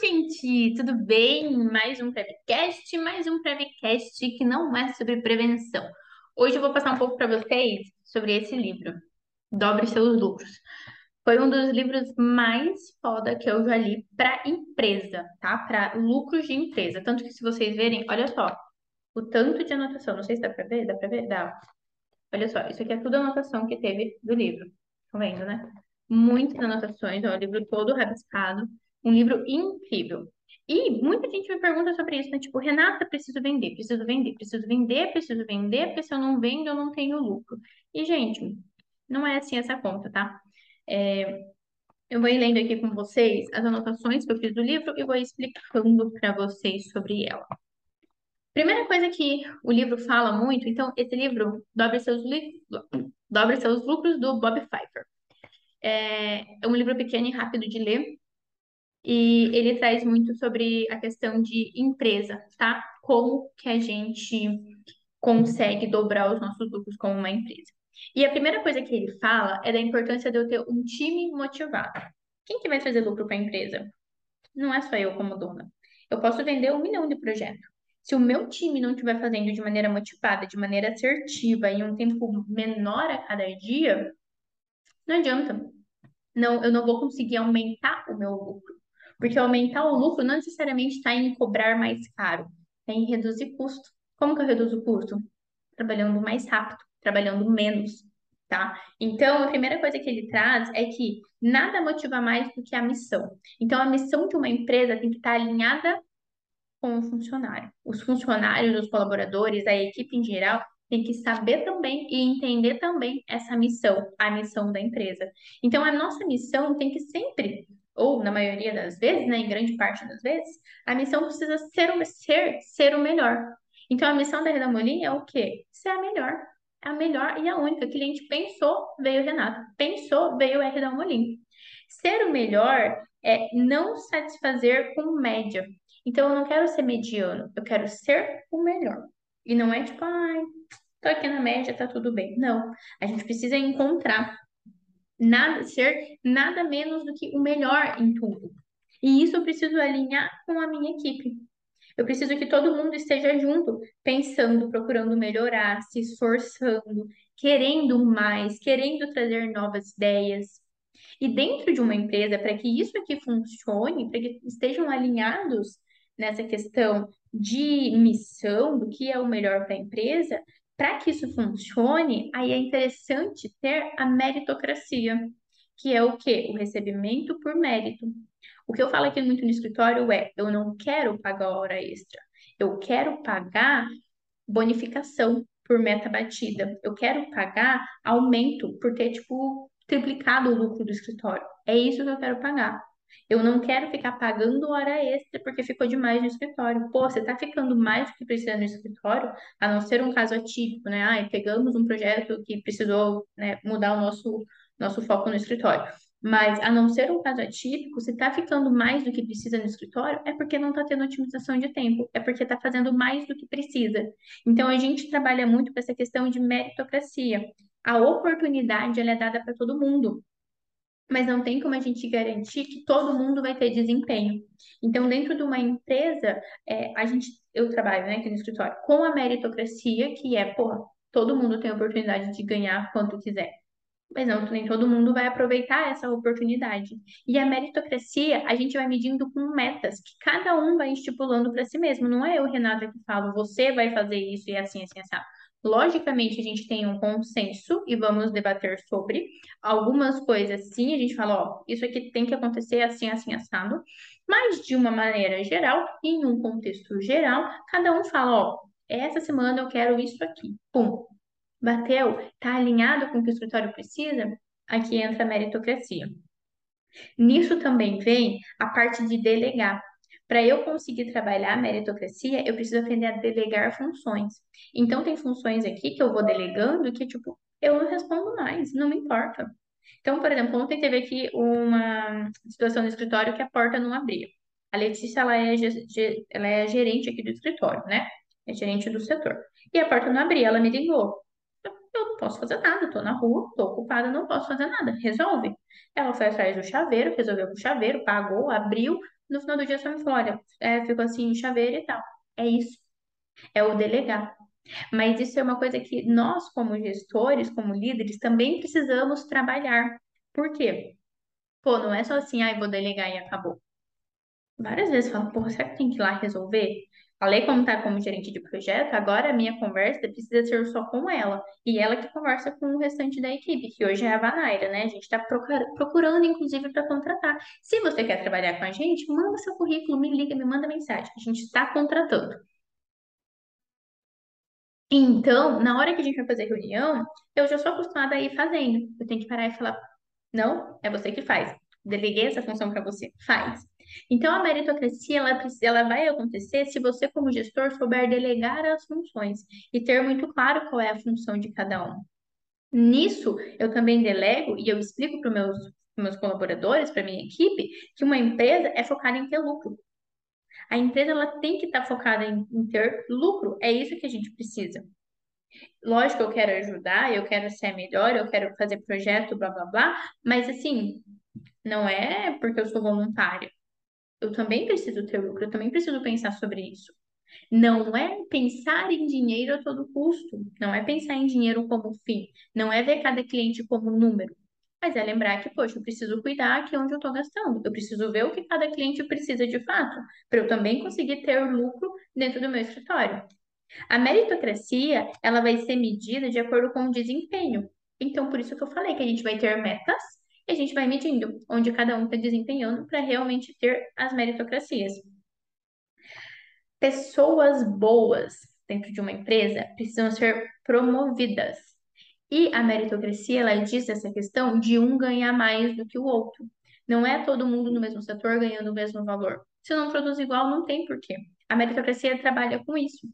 gente, tudo bem? Mais um Prevcast, mais um Prevcast que não é sobre prevenção. Hoje eu vou passar um pouco para vocês sobre esse livro, Dobre Seus Lucros. Foi um dos livros mais foda que eu já li para empresa, tá? Para lucros de empresa. Tanto que se vocês verem, olha só, o tanto de anotação, não sei se dá para ver, dá para ver? Dá. Olha só, isso aqui é tudo anotação que teve do livro. Estão vendo, né? Muitas anotações, o livro todo rabiscado. Um livro incrível. E muita gente me pergunta sobre isso, né? Tipo, Renata, preciso vender, preciso vender, preciso vender, preciso vender, porque se eu não vendo, eu não tenho lucro. E, gente, não é assim essa conta, tá? É, eu vou lendo aqui com vocês as anotações que eu fiz do livro e vou explicando para vocês sobre ela. Primeira coisa que o livro fala muito, então, esse livro, Dobre Seus, Dobre Seus Lucros, do Bob Pfeiffer. É, é um livro pequeno e rápido de ler, e ele traz muito sobre a questão de empresa, tá? Como que a gente consegue dobrar os nossos lucros como uma empresa. E a primeira coisa que ele fala é da importância de eu ter um time motivado. Quem que vai trazer lucro para a empresa? Não é só eu como dona. Eu posso vender um milhão de projetos. Se o meu time não estiver fazendo de maneira motivada, de maneira assertiva, em um tempo menor a cada dia, não adianta. Não, eu não vou conseguir aumentar o meu lucro. Porque aumentar o lucro não necessariamente está em cobrar mais caro, é em reduzir custo. Como que eu reduzo o custo? Trabalhando mais rápido, trabalhando menos, tá? Então, a primeira coisa que ele traz é que nada motiva mais do que a missão. Então, a missão de uma empresa tem que estar alinhada com o funcionário. Os funcionários, os colaboradores, a equipe em geral, tem que saber também e entender também essa missão, a missão da empresa. Então, a nossa missão tem que sempre ou na maioria das vezes, né, em grande parte das vezes, a missão precisa ser, o, ser, ser o melhor. Então, a missão da Reda Molin é o quê? Ser a melhor. A melhor e a única. O cliente pensou, veio o Renato. Pensou, veio o R da Molin. Ser o melhor é não satisfazer com média. Então, eu não quero ser mediano, eu quero ser o melhor. E não é tipo, ai, tô aqui na média, tá tudo bem. Não. A gente precisa encontrar nada, ser nada menos do que o melhor em tudo. E isso eu preciso alinhar com a minha equipe. Eu preciso que todo mundo esteja junto, pensando, procurando melhorar, se esforçando, querendo mais, querendo trazer novas ideias. E dentro de uma empresa, para que isso aqui funcione, para que estejam alinhados nessa questão de missão, do que é o melhor para a empresa, para que isso funcione, aí é interessante ter a meritocracia, que é o quê? O recebimento por mérito. O que eu falo aqui muito no escritório é: eu não quero pagar hora extra, eu quero pagar bonificação por meta batida, eu quero pagar aumento por ter, tipo, triplicado o lucro do escritório. É isso que eu quero pagar. Eu não quero ficar pagando hora extra porque ficou demais no escritório. Pô, você tá ficando mais do que precisa no escritório, a não ser um caso atípico, né? Ai, pegamos um projeto que precisou, né, mudar o nosso, nosso foco no escritório. Mas, a não ser um caso atípico, se está ficando mais do que precisa no escritório, é porque não está tendo otimização de tempo, é porque está fazendo mais do que precisa. Então, a gente trabalha muito com essa questão de meritocracia. A oportunidade ela é dada para todo mundo mas não tem como a gente garantir que todo mundo vai ter desempenho. Então, dentro de uma empresa, é, a gente, eu trabalho né, aqui no escritório com a meritocracia, que é, porra, todo mundo tem a oportunidade de ganhar quanto quiser. Mas não, nem todo mundo vai aproveitar essa oportunidade. E a meritocracia, a gente vai medindo com metas que cada um vai estipulando para si mesmo. Não é eu, Renata, que falo, você vai fazer isso e assim, assim, assim. Logicamente, a gente tem um consenso e vamos debater sobre algumas coisas. Sim, a gente fala, ó, isso aqui tem que acontecer assim, assim, assado. Mas de uma maneira geral, em um contexto geral, cada um fala, ó, essa semana eu quero isso aqui. Pum. Bateu, tá alinhado com o que o escritório precisa? Aqui entra a meritocracia. Nisso também vem a parte de delegar. Para eu conseguir trabalhar a meritocracia, eu preciso aprender a delegar funções. Então, tem funções aqui que eu vou delegando que, tipo, eu não respondo mais, não me importa. Então, por exemplo, ontem teve aqui uma situação no escritório que a porta não abria. A Letícia, ela é, ela é gerente aqui do escritório, né? É gerente do setor. E a porta não abria, ela me ligou. Eu não posso fazer nada, tô na rua, tô ocupada, não posso fazer nada. Resolve. Ela foi atrás do chaveiro, resolveu com o chaveiro, pagou, abriu, no final do dia só me fala, olha, é, ficou assim, chaveiro e tal. É isso. É o delegar. Mas isso é uma coisa que nós, como gestores, como líderes, também precisamos trabalhar. Por quê? Pô, não é só assim, ai, vou delegar e acabou. Várias vezes eu falo, pô, será que tem que ir lá resolver? Falei como tá como gerente de projeto, agora a minha conversa precisa ser só com ela. E ela que conversa com o restante da equipe, que hoje é a Vanaira, né? A gente está procurando, inclusive, para contratar. Se você quer trabalhar com a gente, manda seu currículo, me liga, me manda mensagem. A gente está contratando. Então, na hora que a gente vai fazer reunião, eu já sou acostumada a ir fazendo. Eu tenho que parar e falar: não, é você que faz. Deleguei essa função para você, faz. Então, a meritocracia ela, ela vai acontecer se você, como gestor, souber delegar as funções e ter muito claro qual é a função de cada um. Nisso, eu também delego e eu explico para os meus, meus colaboradores, para minha equipe, que uma empresa é focada em ter lucro. A empresa ela tem que estar tá focada em, em ter lucro. É isso que a gente precisa. Lógico, eu quero ajudar, eu quero ser melhor, eu quero fazer projeto, blá blá blá, mas assim, não é porque eu sou voluntária. Eu também preciso ter lucro, eu também preciso pensar sobre isso. Não é pensar em dinheiro a todo custo, não é pensar em dinheiro como fim, não é ver cada cliente como número, mas é lembrar que, poxa, eu preciso cuidar aqui onde eu estou gastando, eu preciso ver o que cada cliente precisa de fato, para eu também conseguir ter lucro dentro do meu escritório. A meritocracia, ela vai ser medida de acordo com o desempenho. Então, por isso que eu falei que a gente vai ter metas e a gente vai medindo onde cada um está desempenhando para realmente ter as meritocracias. Pessoas boas dentro de uma empresa precisam ser promovidas. E a meritocracia, ela diz essa questão de um ganhar mais do que o outro. Não é todo mundo no mesmo setor ganhando o mesmo valor. Se não produz igual, não tem porquê. A meritocracia trabalha com isso.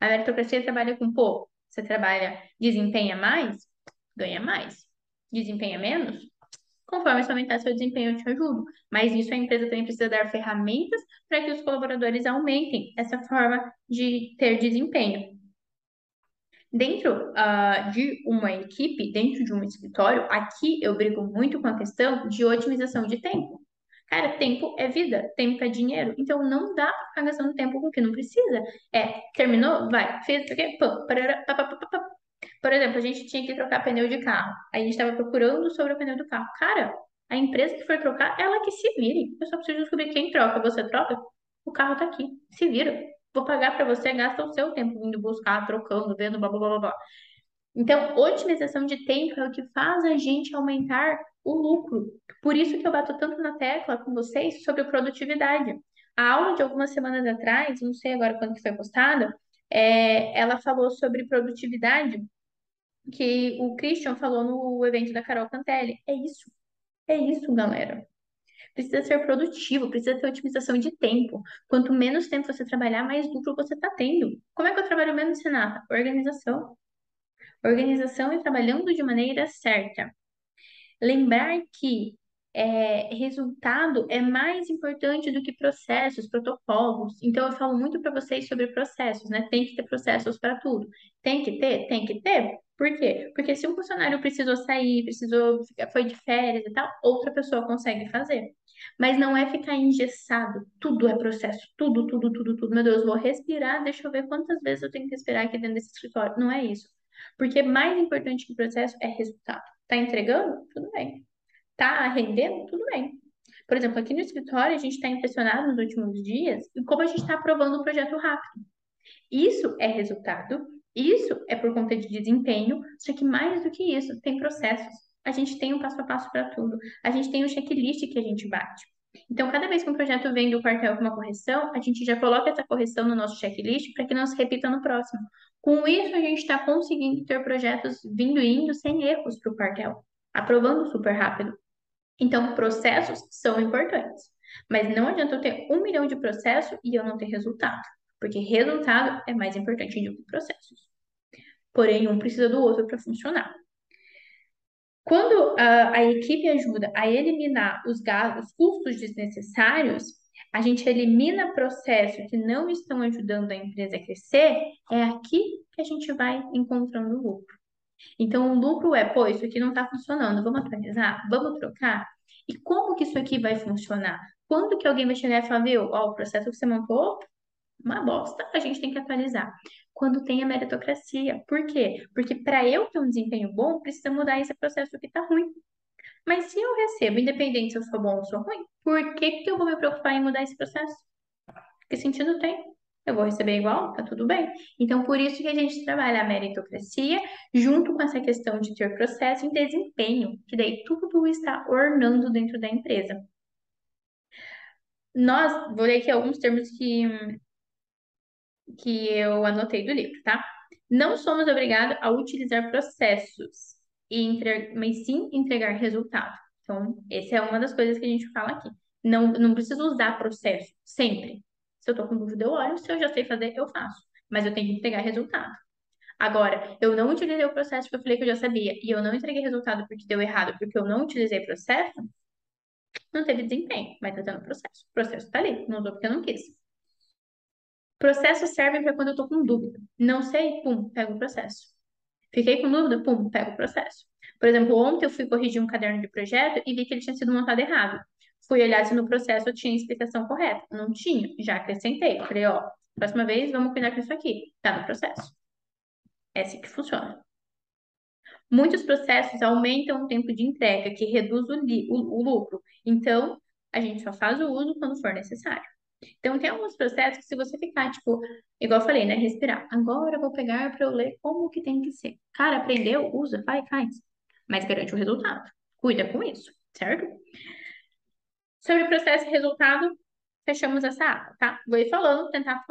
A meritocracia trabalha com, pô, você trabalha, desempenha mais, ganha mais. Desempenha menos, conforme você aumentar seu desempenho, eu te ajudo. Mas isso a empresa também precisa dar ferramentas para que os colaboradores aumentem essa forma de ter desempenho. Dentro uh, de uma equipe, dentro de um escritório, aqui eu brigo muito com a questão de otimização de tempo. Cara, tempo é vida, tempo é dinheiro. Então não dá para ficar gastando tempo com o que não precisa. É, terminou? Vai. Fez o quê? Por exemplo, a gente tinha que trocar pneu de carro. Aí a gente estava procurando sobre o pneu do carro. Cara, a empresa que for trocar, ela que se vire. Eu só preciso descobrir quem troca. Você troca? O carro tá aqui. Se vira. Vou pagar para você, gasta o seu tempo indo buscar, trocando, vendo, blá, blá, blá, blá. Então, otimização de tempo é o que faz a gente aumentar o lucro. Por isso que eu bato tanto na tecla com vocês sobre produtividade. A aula de algumas semanas atrás, não sei agora quando que foi postada, é, ela falou sobre produtividade, que o Christian falou no evento da Carol Cantelli. É isso. É isso, galera. Precisa ser produtivo, precisa ter otimização de tempo. Quanto menos tempo você trabalhar, mais lucro você está tendo. Como é que eu trabalho menos, Renata? Organização. Organização e trabalhando de maneira certa. Lembrar que é, resultado é mais importante do que processos, protocolos. Então, eu falo muito para vocês sobre processos, né? Tem que ter processos para tudo. Tem que ter? Tem que ter. Por quê? Porque se um funcionário precisou sair, precisou, foi de férias e tal, outra pessoa consegue fazer. Mas não é ficar engessado. Tudo é processo. Tudo, tudo, tudo, tudo. Meu Deus, vou respirar, deixa eu ver quantas vezes eu tenho que respirar aqui dentro desse escritório. Não é isso. Porque mais importante que o processo é resultado. Tá entregando? Tudo bem. Tá rendendo? Tudo bem. Por exemplo, aqui no escritório, a gente está impressionado nos últimos dias em como a gente está aprovando o projeto rápido. Isso é resultado, isso é por conta de desempenho, só que mais do que isso, tem processos. A gente tem um passo a passo para tudo. A gente tem um checklist que a gente bate. Então, cada vez que um projeto vem do quartel com uma correção, a gente já coloca essa correção no nosso checklist para que não se repita no próximo. Com isso, a gente está conseguindo ter projetos vindo e indo sem erros para o quartel, aprovando super rápido. Então, processos são importantes. Mas não adianta eu ter um milhão de processos e eu não ter resultado. Porque resultado é mais importante do que processos. Porém, um precisa do outro para funcionar. Quando a, a, equipe ajuda a eliminar os gastos, os custos desnecessários, a gente elimina processos que não estão ajudando a empresa a crescer, é aqui que a gente vai encontrando lucro. Então, o lucro é, pô, isso aqui não está funcionando, vamos atualizar, vamos trocar. E como que isso aqui vai funcionar? Quando que alguém vai chegar e falar, viu, ó, o processo que você montou, uma bosta, a gente tem que atualizar. Quando tem a meritocracia. Por quê? Porque para eu ter um desempenho bom, precisa mudar esse processo que está ruim. Mas se eu recebo, independente se eu sou bom ou sou ruim, por que que eu vou me preocupar em mudar esse processo? Que sentido tem? Eu vou receber igual? Tá tudo bem. Então, por isso que a gente trabalha a meritocracia junto com essa questão de ter processo em desempenho, que daí tudo está ornando dentro da empresa. Nós, vou ler aqui alguns termos que, que eu anotei do livro, tá? Não somos obrigados a utilizar processos, e mas sim entregar resultado. Então, essa é uma das coisas que a gente fala aqui. Não, não preciso usar processo, sempre. Se eu tô com dúvida, eu olho. Se eu já sei fazer, eu faço. Mas eu tenho que entregar resultado. Agora, eu não utilizei o processo porque eu falei que eu já sabia e eu não entreguei resultado porque deu errado, porque eu não utilizei processo, não teve desempenho, mas tá tendo processo. O processo tá ali, não usou porque eu não quis. Processos servem para quando eu tô com dúvida. Não sei, pum, pego o processo. Fiquei com dúvida, pum, pego o processo. Por exemplo, ontem eu fui corrigir um caderno de projeto e vi que ele tinha sido montado errado. Fui olhar se no processo eu tinha a explicação correta. Não tinha, já acrescentei. Falei, ó, próxima vez vamos cuidar com isso aqui. Tá no processo. É assim que funciona. Muitos processos aumentam o tempo de entrega, que reduz o, o, o lucro. Então, a gente só faz o uso quando for necessário. Então, tem alguns processos que se você ficar, tipo, igual eu falei, né? Respirar. Agora eu vou pegar para eu ler como que tem que ser. Cara, aprendeu? Usa, vai, faz. Mas garante o resultado. Cuida com isso, certo? Sobre processo e resultado, fechamos essa aba, tá? Vou ir falando, tentar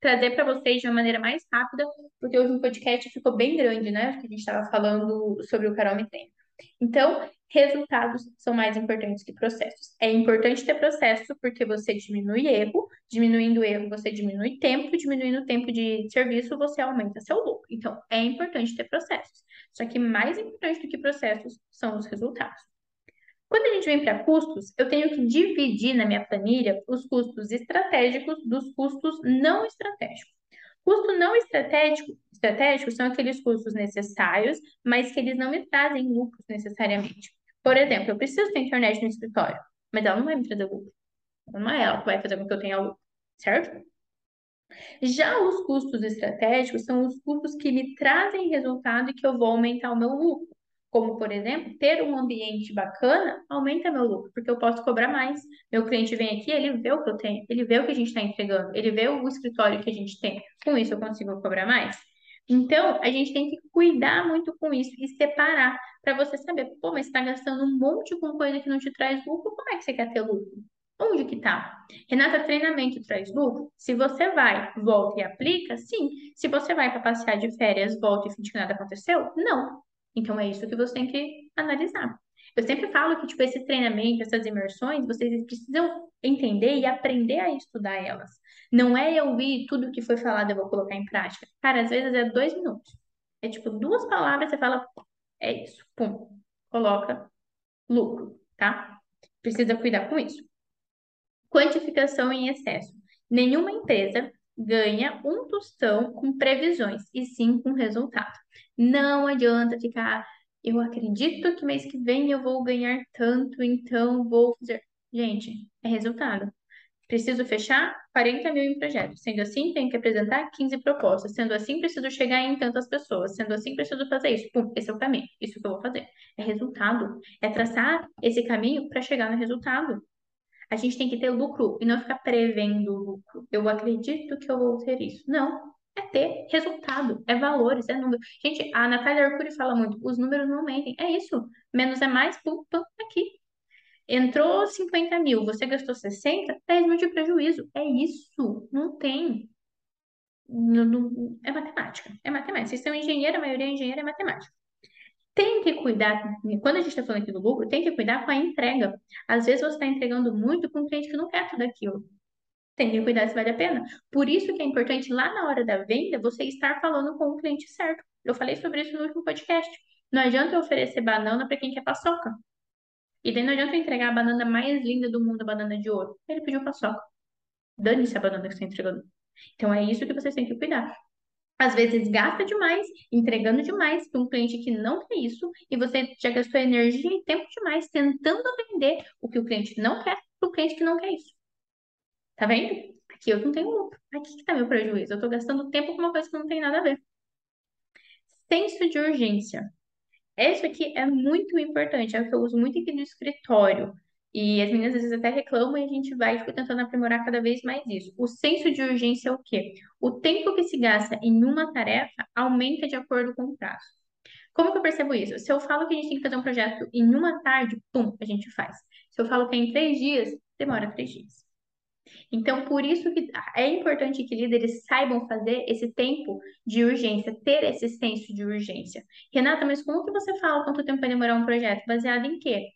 trazer para vocês de uma maneira mais rápida, porque hoje o podcast ficou bem grande, né? Porque a gente estava falando sobre o Carol Treino. Então, resultados são mais importantes que processos. É importante ter processo porque você diminui erro, diminuindo erro você diminui tempo, diminuindo o tempo de serviço você aumenta seu lucro. Então, é importante ter processos. Só que mais importante do que processos são os resultados. Quando a gente vem para custos, eu tenho que dividir na minha planilha os custos estratégicos dos custos não estratégicos. Custo não estratégico, estratégico são aqueles custos necessários, mas que eles não me trazem lucros necessariamente. Por exemplo, eu preciso ter internet no escritório, mas ela não vai me trazer lucro. Não é ela que vai fazer com que eu tenha lucro, certo? Já os custos estratégicos são os custos que me trazem resultado e que eu vou aumentar o meu lucro. Como, por exemplo, ter um ambiente bacana aumenta meu lucro, porque eu posso cobrar mais. Meu cliente vem aqui, ele vê o que eu tenho, ele vê o que a gente está entregando, ele vê o escritório que a gente tem. Com isso, eu consigo cobrar mais. Então, a gente tem que cuidar muito com isso e separar para você saber, pô, mas está gastando um monte com coisa que não te traz lucro, como é que você quer ter lucro? Onde que tá? Renata, treinamento traz lucro? Se você vai, volta e aplica, sim. Se você vai para passear de férias, volta e finge que nada aconteceu, não. Então é isso que você tem que analisar. Eu sempre falo que, tipo, esse treinamento, essas imersões, vocês precisam entender e aprender a estudar elas. Não é eu ouvir tudo que foi falado, eu vou colocar em prática. Cara, às vezes é dois minutos. É tipo duas palavras, você fala, é isso, pum, coloca lucro, tá? Precisa cuidar com isso. Quantificação em excesso. Nenhuma empresa ganha um tostão com previsões, e sim com resultado. Não adianta ficar, eu acredito que mês que vem eu vou ganhar tanto, então vou fazer. Gente, é resultado. Preciso fechar 40 mil em projetos. Sendo assim, tenho que apresentar 15 propostas. Sendo assim, preciso chegar em tantas pessoas. Sendo assim, preciso fazer isso. Pum, esse é o caminho. Isso que eu vou fazer. É resultado. É traçar esse caminho para chegar no resultado. A gente tem que ter lucro e não ficar prevendo lucro. Eu acredito que eu vou ter isso. Não. É ter resultado, é valores, é número. Gente, a Natália Arcuri fala muito, os números não mentem. É isso. Menos é mais, pum, pum, aqui. Entrou 50 mil, você gastou 60, 10 mil de prejuízo. É isso. Não tem. Não, não, é matemática. É matemática. Vocês são engenheiro, a maioria é engenheiro, é matemática tem que cuidar, quando a gente está falando aqui do lucro, tem que cuidar com a entrega. Às vezes você está entregando muito com um cliente que não quer tudo aquilo. Tem que cuidar se vale a pena. Por isso que é importante lá na hora da venda você estar falando com o cliente certo. Eu falei sobre isso no último podcast. Não adianta eu oferecer banana para quem quer paçoca. E daí não adianta eu entregar a banana mais linda do mundo, a banana de ouro. Ele pediu paçoca. Dane-se a banana que você está entregando. Então é isso que vocês têm que cuidar. Às vezes gasta demais, entregando demais para um cliente que não quer isso, e você já gastou energia e tempo demais tentando vender o que o cliente não quer para o cliente que não quer isso. Tá vendo? Aqui eu não tenho lucro. Aqui que tá meu prejuízo. Eu estou gastando tempo com uma coisa que não tem nada a ver. Senso de urgência. Isso aqui é muito importante, é o que eu uso muito aqui no escritório. E as meninas às vezes até reclamam e a gente vai tipo, tentando aprimorar cada vez mais isso. O senso de urgência é o quê? O tempo que se gasta em uma tarefa aumenta de acordo com o prazo. Como que eu percebo isso? Se eu falo que a gente tem que fazer um projeto em uma tarde, pum, a gente faz. Se eu falo que é em três dias, demora três dias. Então, por isso que é importante que líderes saibam fazer esse tempo de urgência, ter esse senso de urgência. Renata, mas como que você fala quanto tempo vai demorar um projeto? Baseado em quê?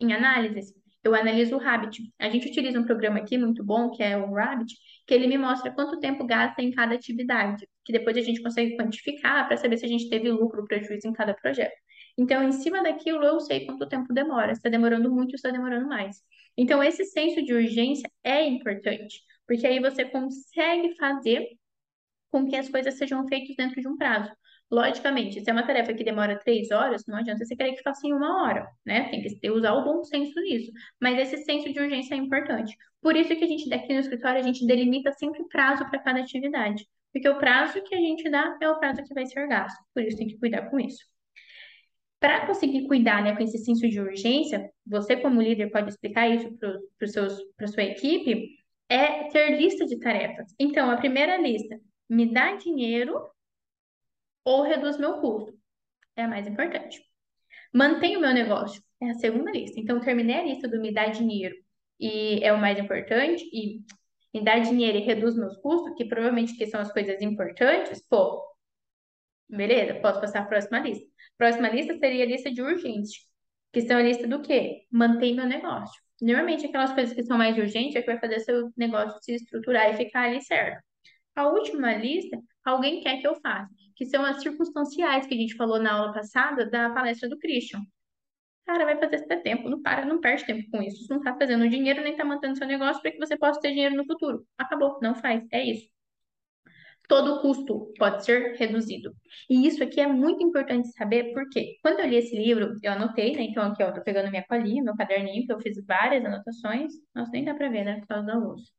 Em análises, eu analiso o Rabbit. A gente utiliza um programa aqui muito bom, que é o Rabbit, que ele me mostra quanto tempo gasta em cada atividade, que depois a gente consegue quantificar para saber se a gente teve lucro ou prejuízo em cada projeto. Então, em cima daquilo, eu sei quanto tempo demora, se está demorando muito ou se está demorando mais. Então, esse senso de urgência é importante, porque aí você consegue fazer com que as coisas sejam feitas dentro de um prazo. Logicamente, se é uma tarefa que demora três horas, não adianta você querer que faça em uma hora, né? Tem que usar o bom senso nisso. Mas esse senso de urgência é importante. Por isso que a gente, daqui no escritório, a gente delimita sempre prazo para cada atividade. Porque o prazo que a gente dá é o prazo que vai ser gasto. Por isso tem que cuidar com isso. Para conseguir cuidar né, com esse senso de urgência, você como líder pode explicar isso para a sua equipe, é ter lista de tarefas. Então, a primeira lista, me dá dinheiro ou reduz meu custo. É a mais importante. Mantenho meu negócio. É a segunda lista. Então, terminei a lista do me dá dinheiro e é o mais importante. E me dá dinheiro e reduz meus custos, que provavelmente que são as coisas importantes. Pô, beleza, posso passar a próxima lista. Próxima lista seria a lista de urgentes, que são a lista do quê? Mantém meu negócio. Normalmente, aquelas coisas que são mais urgentes é que vai fazer seu negócio se estruturar e ficar ali certo. A última lista, alguém quer que eu faça que são as circunstanciais que a gente falou na aula passada da palestra do Christian. Cara, vai fazer ter tempo, não para, não perde tempo com isso. Você não tá fazendo dinheiro nem tá mantendo seu negócio para que você possa ter dinheiro no futuro. Acabou, não faz, é isso. Todo custo pode ser reduzido. E isso aqui é muito importante saber, porque quando eu li esse livro, eu anotei, né? Então aqui, ó, tô pegando minha colinha, meu caderninho, que eu fiz várias anotações. Nossa, nem dá pra ver, né? Por causa da luz.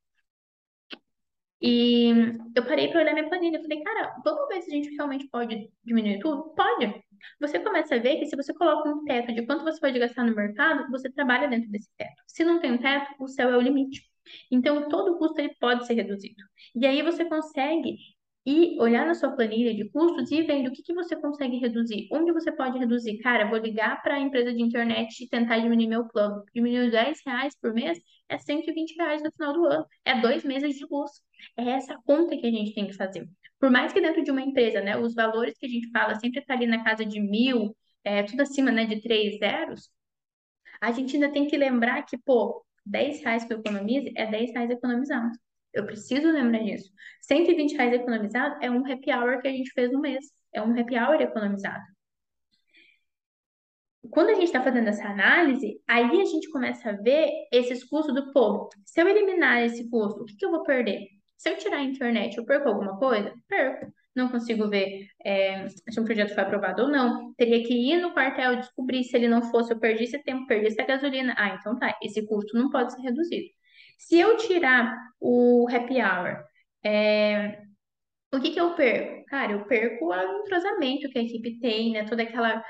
E eu parei para olhar minha planilha. Eu falei, cara, vamos ver se a gente realmente pode diminuir tudo? Pode. Você começa a ver que se você coloca um teto de quanto você pode gastar no mercado, você trabalha dentro desse teto. Se não tem um teto, o céu é o limite. Então, todo custo ele pode ser reduzido. E aí você consegue e olhar na sua planilha de custos e vendo o que, que você consegue reduzir. Onde você pode reduzir? Cara, vou ligar para a empresa de internet e tentar diminuir meu plano. Diminuir 10 reais por mês é 120 reais no final do ano. É dois meses de luz. É essa conta que a gente tem que fazer. Por mais que dentro de uma empresa, né, os valores que a gente fala sempre está ali na casa de mil, é, tudo acima né, de três zeros, a gente ainda tem que lembrar que, pô, 10 reais que eu economize é 10 reais economizado. Eu preciso lembrar disso. 120 reais economizado é um happy hour que a gente fez no mês. É um happy hour economizado. Quando a gente está fazendo essa análise, aí a gente começa a ver esses custos do povo. Se eu eliminar esse custo, o que, que eu vou perder? Se eu tirar a internet, eu perco alguma coisa? Perco. Não consigo ver é, se um projeto foi aprovado ou não. Teria que ir no quartel descobrir se ele não fosse, eu perdi esse tempo, perdi essa gasolina. Ah, então tá, esse custo não pode ser reduzido. Se eu tirar o happy hour, é, o que que eu perco? Cara, eu perco o entrosamento que a equipe tem, né? Toda aquela,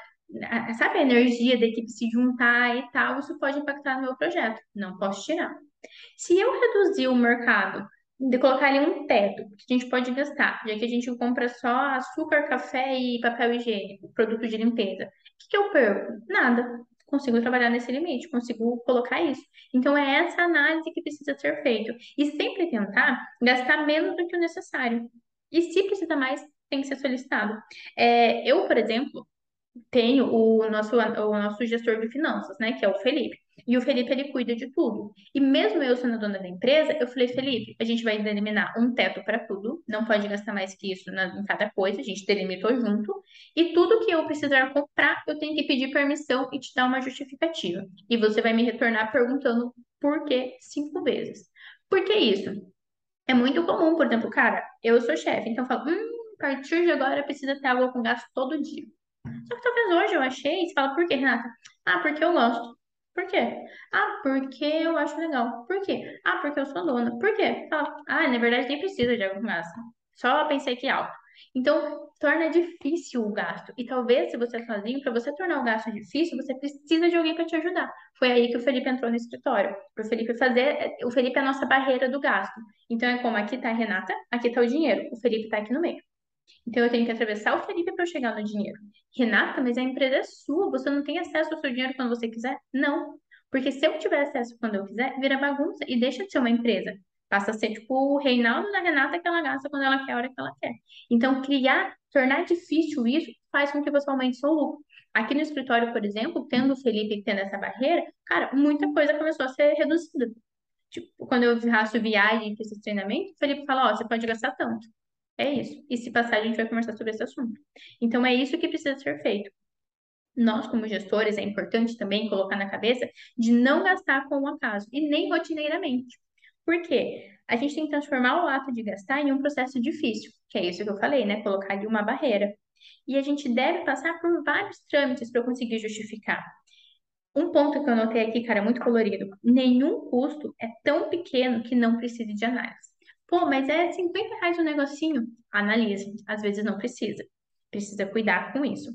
sabe, a energia da equipe se juntar e tal, isso pode impactar no meu projeto. Não posso tirar. Se eu reduzir o mercado, de colocar ali um teto que a gente pode gastar, já que a gente compra só açúcar, café e papel higiênico, produto de limpeza, o que que eu perco? Nada consigo trabalhar nesse limite, consigo colocar isso. Então, é essa análise que precisa ser feita. E sempre tentar gastar menos do que o necessário. E se precisa mais, tem que ser solicitado. É, eu, por exemplo, tenho o nosso, o nosso gestor de finanças, né, que é o Felipe. E o Felipe, ele cuida de tudo. E mesmo eu sendo dona da empresa, eu falei, Felipe, a gente vai deliminar um teto para tudo, não pode gastar mais que isso na, em cada coisa, a gente delimitou junto. E tudo que eu precisar comprar, eu tenho que pedir permissão e te dar uma justificativa. E você vai me retornar perguntando por que cinco vezes. Por que isso? É muito comum, por exemplo, cara, eu sou chefe, então eu falo, hum, a partir de agora precisa ter água com gás todo dia. Só que talvez hoje eu achei, você fala, por quê, Renata? Ah, porque eu gosto. Por quê? Ah, porque eu acho legal. Por quê? Ah, porque eu sou dona. Por quê? Ah, na verdade nem precisa de água com gás. Só pensei que alto. Então, torna difícil o gasto. E talvez, se você é sozinho, para você tornar o gasto difícil, você precisa de alguém para te ajudar. Foi aí que o Felipe entrou no escritório. Para o Felipe fazer. O Felipe é a nossa barreira do gasto. Então, é como aqui está a Renata, aqui está o dinheiro. O Felipe está aqui no meio. Então, eu tenho que atravessar o Felipe para eu chegar no dinheiro. Renata, mas a empresa é sua. Você não tem acesso ao seu dinheiro quando você quiser? Não. Porque se eu tiver acesso quando eu quiser, vira bagunça e deixa de ser uma empresa. Passa a ser tipo o Reinaldo da Renata que ela gasta quando ela quer, a hora que ela quer. Então, criar, tornar difícil isso faz com que você aumente seu lucro. Aqui no escritório, por exemplo, tendo o Felipe tendo essa barreira, cara, muita coisa começou a ser reduzida. Tipo, quando eu faço viagem para esses treinamentos, o Felipe fala, ó, oh, você pode gastar tanto. É isso. E se passar, a gente vai conversar sobre esse assunto. Então, é isso que precisa ser feito. Nós, como gestores, é importante também colocar na cabeça de não gastar com o acaso e nem rotineiramente. Por quê? A gente tem que transformar o ato de gastar em um processo difícil, que é isso que eu falei, né? Colocar ali uma barreira. E a gente deve passar por vários trâmites para conseguir justificar. Um ponto que eu notei aqui, cara, muito colorido: nenhum custo é tão pequeno que não precise de análise. Pô, mas é 50 reais um negocinho? Analise, às vezes não precisa. Precisa cuidar com isso.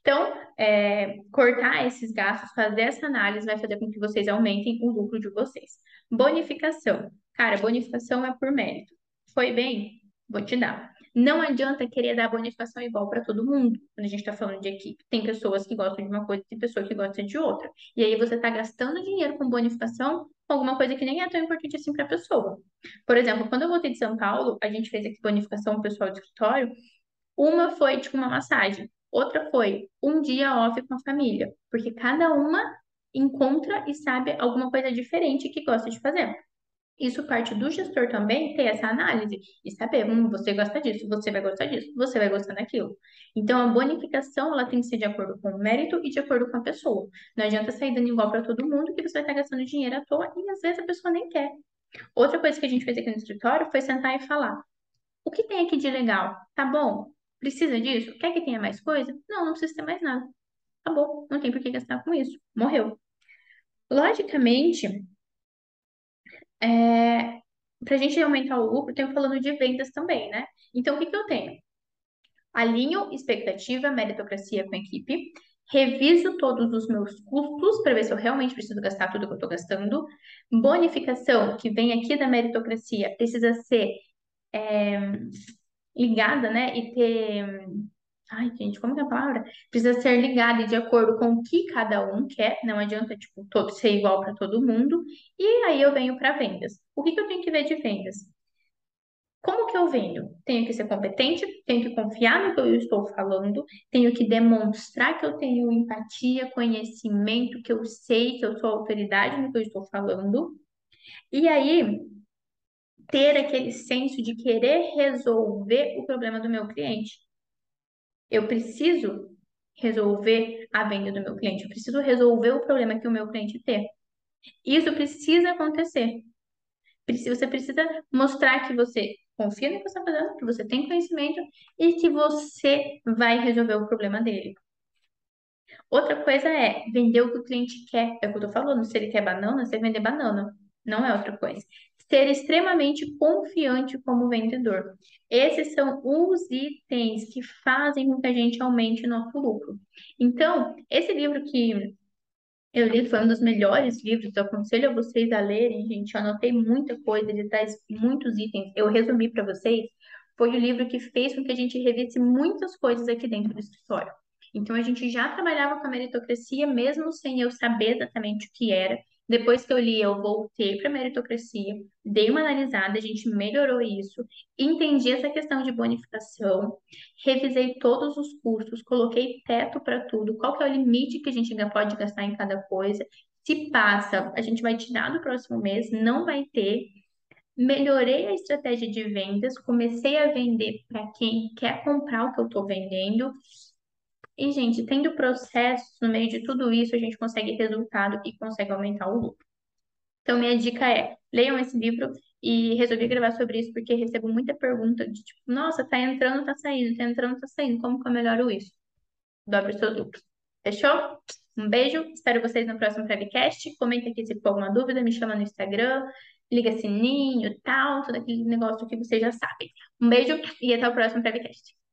Então, é, cortar esses gastos, fazer essa análise vai fazer com que vocês aumentem o lucro de vocês. Bonificação. Cara, bonificação é por mérito. Foi bem? Vou te dar. Não adianta querer dar bonificação igual para todo mundo, quando a gente está falando de equipe. Tem pessoas que gostam de uma coisa e tem pessoas que gostam de outra. E aí você está gastando dinheiro com bonificação com alguma coisa que nem é tão importante assim para a pessoa. Por exemplo, quando eu voltei de São Paulo, a gente fez aqui bonificação pessoal de escritório. Uma foi tipo uma massagem. Outra foi um dia off com a família, porque cada uma encontra e sabe alguma coisa diferente que gosta de fazer. Isso parte do gestor também ter essa análise e saber, hum, você gosta disso, você vai gostar disso, você vai gostar daquilo. Então, a bonificação ela tem que ser de acordo com o mérito e de acordo com a pessoa. Não adianta sair dando igual para todo mundo que você vai estar gastando dinheiro à toa e às vezes a pessoa nem quer. Outra coisa que a gente fez aqui no escritório foi sentar e falar: o que tem aqui de legal? Tá bom? Precisa disso? Quer que tenha mais coisa? Não, não precisa ter mais nada. Acabou. Não tem por que gastar com isso. Morreu. Logicamente, é, para a gente aumentar o lucro, tenho falando de vendas também, né? Então, o que, que eu tenho? Alinho expectativa, meritocracia com a equipe, reviso todos os meus custos para ver se eu realmente preciso gastar tudo que eu estou gastando. Bonificação, que vem aqui da meritocracia, precisa ser é, ligada, né? E ter. Ai, gente, como que é a palavra? Precisa ser ligada de acordo com o que cada um quer. Não adianta, tipo, todo, ser igual para todo mundo. E aí eu venho para vendas. O que, que eu tenho que ver de vendas? Como que eu vendo? Tenho que ser competente, tenho que confiar no que eu estou falando, tenho que demonstrar que eu tenho empatia, conhecimento, que eu sei que eu sou autoridade no que eu estou falando. E aí, ter aquele senso de querer resolver o problema do meu cliente. Eu preciso resolver a venda do meu cliente, eu preciso resolver o problema que o meu cliente tem. Isso precisa acontecer. Você precisa mostrar que você confia no que você está fazendo, que você tem conhecimento e que você vai resolver o problema dele. Outra coisa é vender o que o cliente quer. É o que eu estou falando. Se ele quer banana, você vender banana. Não é outra coisa ser extremamente confiante como vendedor. Esses são os itens que fazem com que a gente aumente o nosso lucro. Então, esse livro que eu li foi um dos melhores livros, eu aconselho a vocês a lerem, gente. Eu anotei muita coisa, ele traz muitos itens. Eu resumi para vocês. Foi o livro que fez com que a gente revisse muitas coisas aqui dentro do escritório. Então, a gente já trabalhava com a meritocracia, mesmo sem eu saber exatamente o que era. Depois que eu li, eu voltei para a meritocracia, dei uma analisada, a gente melhorou isso, entendi essa questão de bonificação, revisei todos os custos, coloquei teto para tudo, qual que é o limite que a gente ainda pode gastar em cada coisa. Se passa, a gente vai tirar do próximo mês, não vai ter. Melhorei a estratégia de vendas, comecei a vender para quem quer comprar o que eu estou vendendo e, gente, tendo processo no meio de tudo isso, a gente consegue resultado e consegue aumentar o lucro. Então, minha dica é: leiam esse livro E resolvi gravar sobre isso porque recebo muita pergunta de tipo, nossa, tá entrando, tá saindo, tá entrando, tá saindo. Como que eu melhoro isso? Dobre os seus lucros. Fechou? Um beijo, espero vocês no próximo Prevcast. Comenta aqui se for alguma dúvida, me chama no Instagram, liga sininho, tal, todo aquele negócio que vocês já sabem. Um beijo e até o próximo Prevcast.